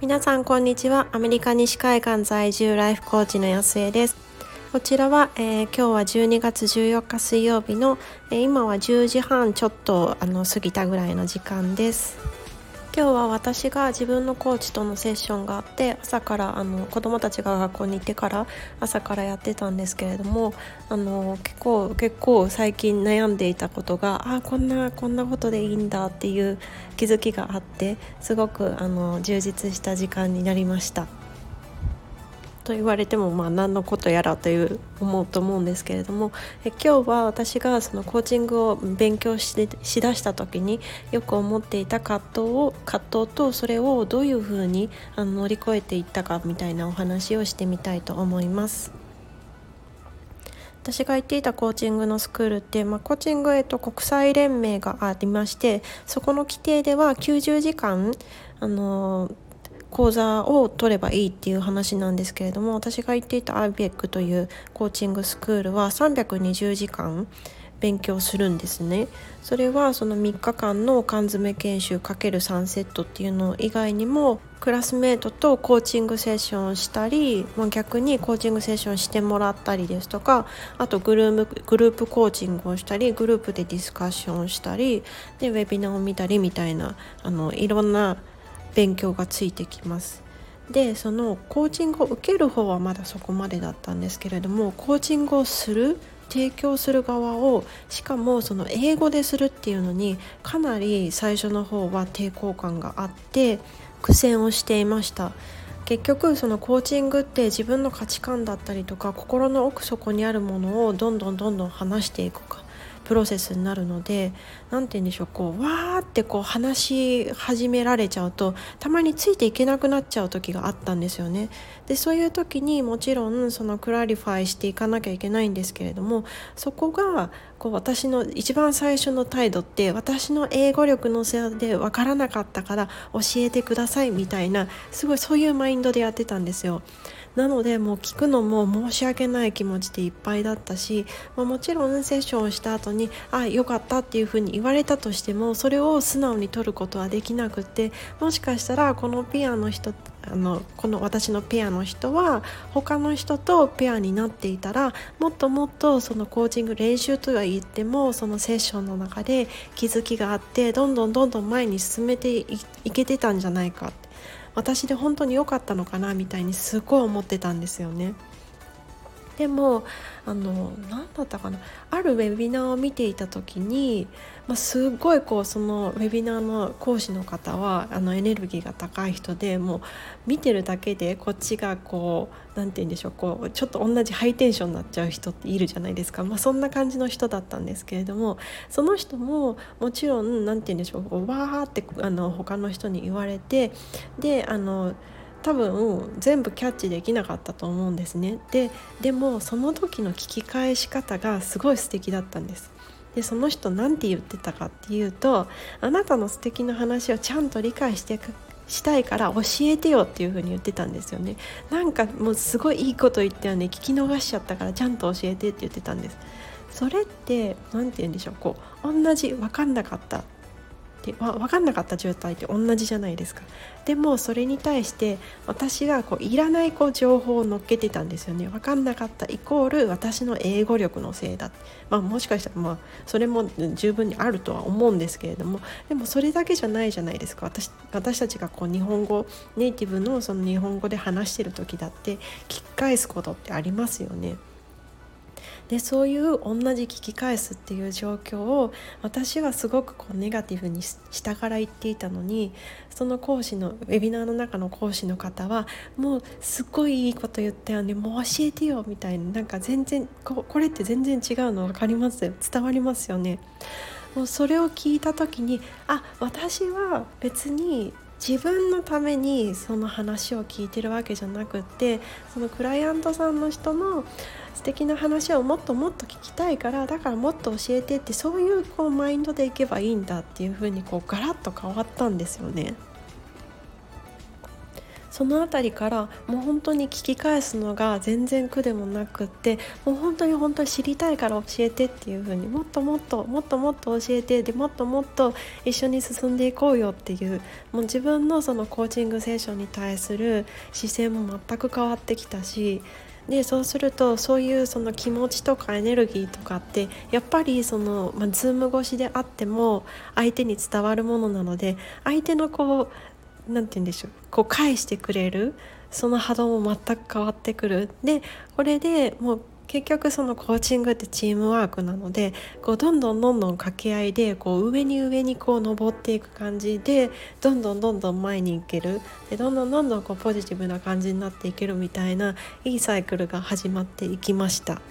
皆さんこんにちは。アメリカ西海岸在住ライフコーチの安江です。こちらは、えー、今日は12月14日水曜日の、えー、今は10時半ちょっとあの過ぎたぐらいの時間です。今日は私が自分のコーチとのセッションがあって朝からあの子どもたちが学校に行ってから朝からやってたんですけれどもあの結構結構最近悩んでいたことがあこんなこんなことでいいんだっていう気づきがあってすごくあの充実した時間になりました。と言われてもまあ何のことやらという思うと思うんですけれどもえ今日は私がそのコーチングを勉強ししだした時によく思っていた葛藤を葛藤とそれをどういうふうにあの乗り越えていったかみたいなお話をしてみたいと思います。私が行っていたコーチングのスクールって、まあ、コーチング、えっと、国際連盟がありましてそこの規定では90時間あの講座を取ればいいっていう話なんですけれども私が行っていた IBEC というコーチングスクールは320時間勉強するんですね。それはその3日間の缶詰研修 ×3 セットっていうの以外にもクラスメートとコーチングセッションしたり、逆にコーチングセッションしてもらったりですとかあとグループグループコーチングをしたりグループでディスカッションしたりでウェビナーを見たりみたいなあのいろんな勉強がついてきます。でそのコーチングを受ける方はまだそこまでだったんですけれどもコーチングをする提供する側をしかもその英語でするっていうのにかなり最初の方は抵抗感があって苦戦をしていました結局そのコーチングって自分の価値観だったりとか心の奥底にあるものをどんどんどんどん話していくかプロセスになるので何て言うんでしょうこうわーってこう話し始められちゃうとたまについていけなくなっちゃう時があったんですよね。でそういう時にもちろんその clarify していかなきゃいけないんですけれどもそこがこう私の一番最初の態度って私の英語力のせいで分からなかったから教えてくださいみたいなすごいそういうマインドでやってたんですよ。なのでもう聞くのも申し訳ない気持ちでいっぱいだったし、まあ、もちろんセッションをした後にあよかったっていうふうに言われたとしてもそれを素直に取ることはできなくてもしかしたらこのペアの人あのこの私のペアの人は他の人とペアになっていたらもっともっとそのコーチング練習とは言ってもそのセッションの中で気づきがあってどんどんどんどん前に進めていけてたんじゃないか私で本当に良かったのかなみたいにすごい思ってたんですよね。でもあの何だったかな。あるウェビナーを見ていた時に、まあ、すごいこうそのウェビナーの講師の方はあのエネルギーが高い人でもう見てるだけでこっちがこう何て言うんでしょうこうちょっと同じハイテンションになっちゃう人っているじゃないですか、まあ、そんな感じの人だったんですけれどもその人ももちろん何て言うんでしょうわーってあの他の人に言われてであの多分全部キャッチできなかったと思うんですね。ででもその時の聞き返し方がすごい素敵だったんです。でその人何て言ってたかっていうとあなたの素敵な話をちゃんと理解してしたいから教えてよっていう風に言ってたんですよね。なんかもうすごいいいこと言ったよね。聞き逃しちゃったからちゃんと教えてって言ってたんです。それって何て言うんでしょう。こう同じ分かんなかった。で分かんなかった状態って同じじゃないですか。でもそれに対して私がこういらないこう情報を乗っけてたんですよね。分かんなかったイコール私の英語力のせいだ、まあ、もしかしたらまあそれも十分にあるとは思うんですけれども。でもそれだけじゃないじゃないですか。私私たちがこう日本語ネイティブのその日本語で話してる時だって聞き返すことってありますよね。でそういう同じ聞き返すっていう状況を私はすごくこうネガティブに下から言っていたのにその講師のウェビナーの中の講師の方はもうすっごいいいこと言ったよねもう教えてよみたいななんか全然ここれって全然違うの分かります？伝わりますよね。もうそれを聞いた時にあ私は別に自分のためにその話を聞いてるわけじゃなくってそのクライアントさんの人の素敵な話をもっともっと聞きたいからだからもっと教えてってそういうこうマインドでいけばいいんだっていう風にこうガラッと変わったんですよね。その辺りからもう本当に聞き返すのが全然苦でもなくってもう本当に本当に知りたいから教えてっていう風にもっともっともっともっと教えてでもっともっと一緒に進んでいこうよっていうもう自分のそのコーチングセッションに対する姿勢も全く変わってきたしでそうするとそういうその気持ちとかエネルギーとかってやっぱりその、まあ、ズーム越しであっても相手に伝わるものなので相手のこう何て言うんでしょうこう返してくれるその波動も全く変わってくる。でこれでもう結局そのコーチングってチームワークなのでこうどんどんどんどん掛け合いでこう上に上にこう登っていく感じでどんどんどんどん前に行けるでどんどんどんどんこうポジティブな感じになっていけるみたいないいサイクルが始まっていきました。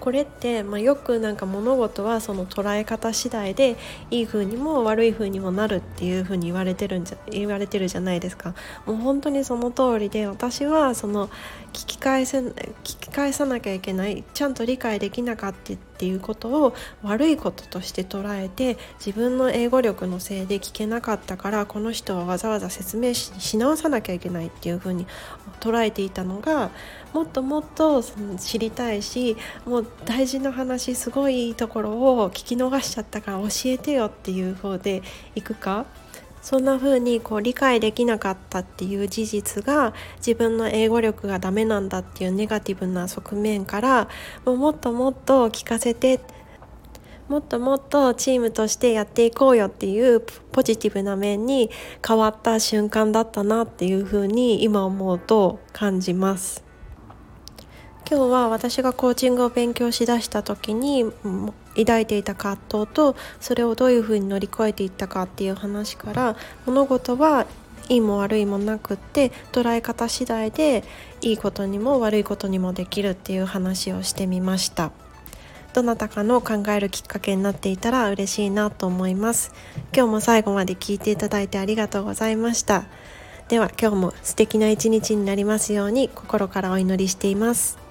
これって、まあ、よくなんか物事はその捉え方次第でいい風にも悪い風にもなるっていう風に言われてるんじゃ言われてるじゃないですか。もう本当にその通りで私はその聞き返せ聞き返さなきゃいけないちゃんと理解できなかったっていうことを悪いこととして捉えて自分の英語力のせいで聞けなかったからこの人はわざわざ説明し直さなきゃいけないっていう風に捉えていたのがもっともっとその知りたいしもう大事な話すごいいいところを聞き逃しちゃったから教えてよっていう方でいくか？そんな風にこう理解できなかったっていう事実が自分の英語力がダメなんだっていうネガティブな側面からもうもっともっと聞かせてもっともっとチームとしてやっていこうよっていうポジティブな面に変わった瞬間だったなっていう風に今思うと感じます。今日は私がコーチングを勉強しだした時に抱いていた葛藤とそれをどういうふうに乗り越えていったかっていう話から物事はいいも悪いもなくって捉え方次第でいいことにも悪いことにもできるっていう話をしてみました。どなたかの考えるきっかけになっていたら嬉しいなと思います。今日も最後まで聞いていただいてありがとうございました。では今日も素敵な一日になりますように心からお祈りしています。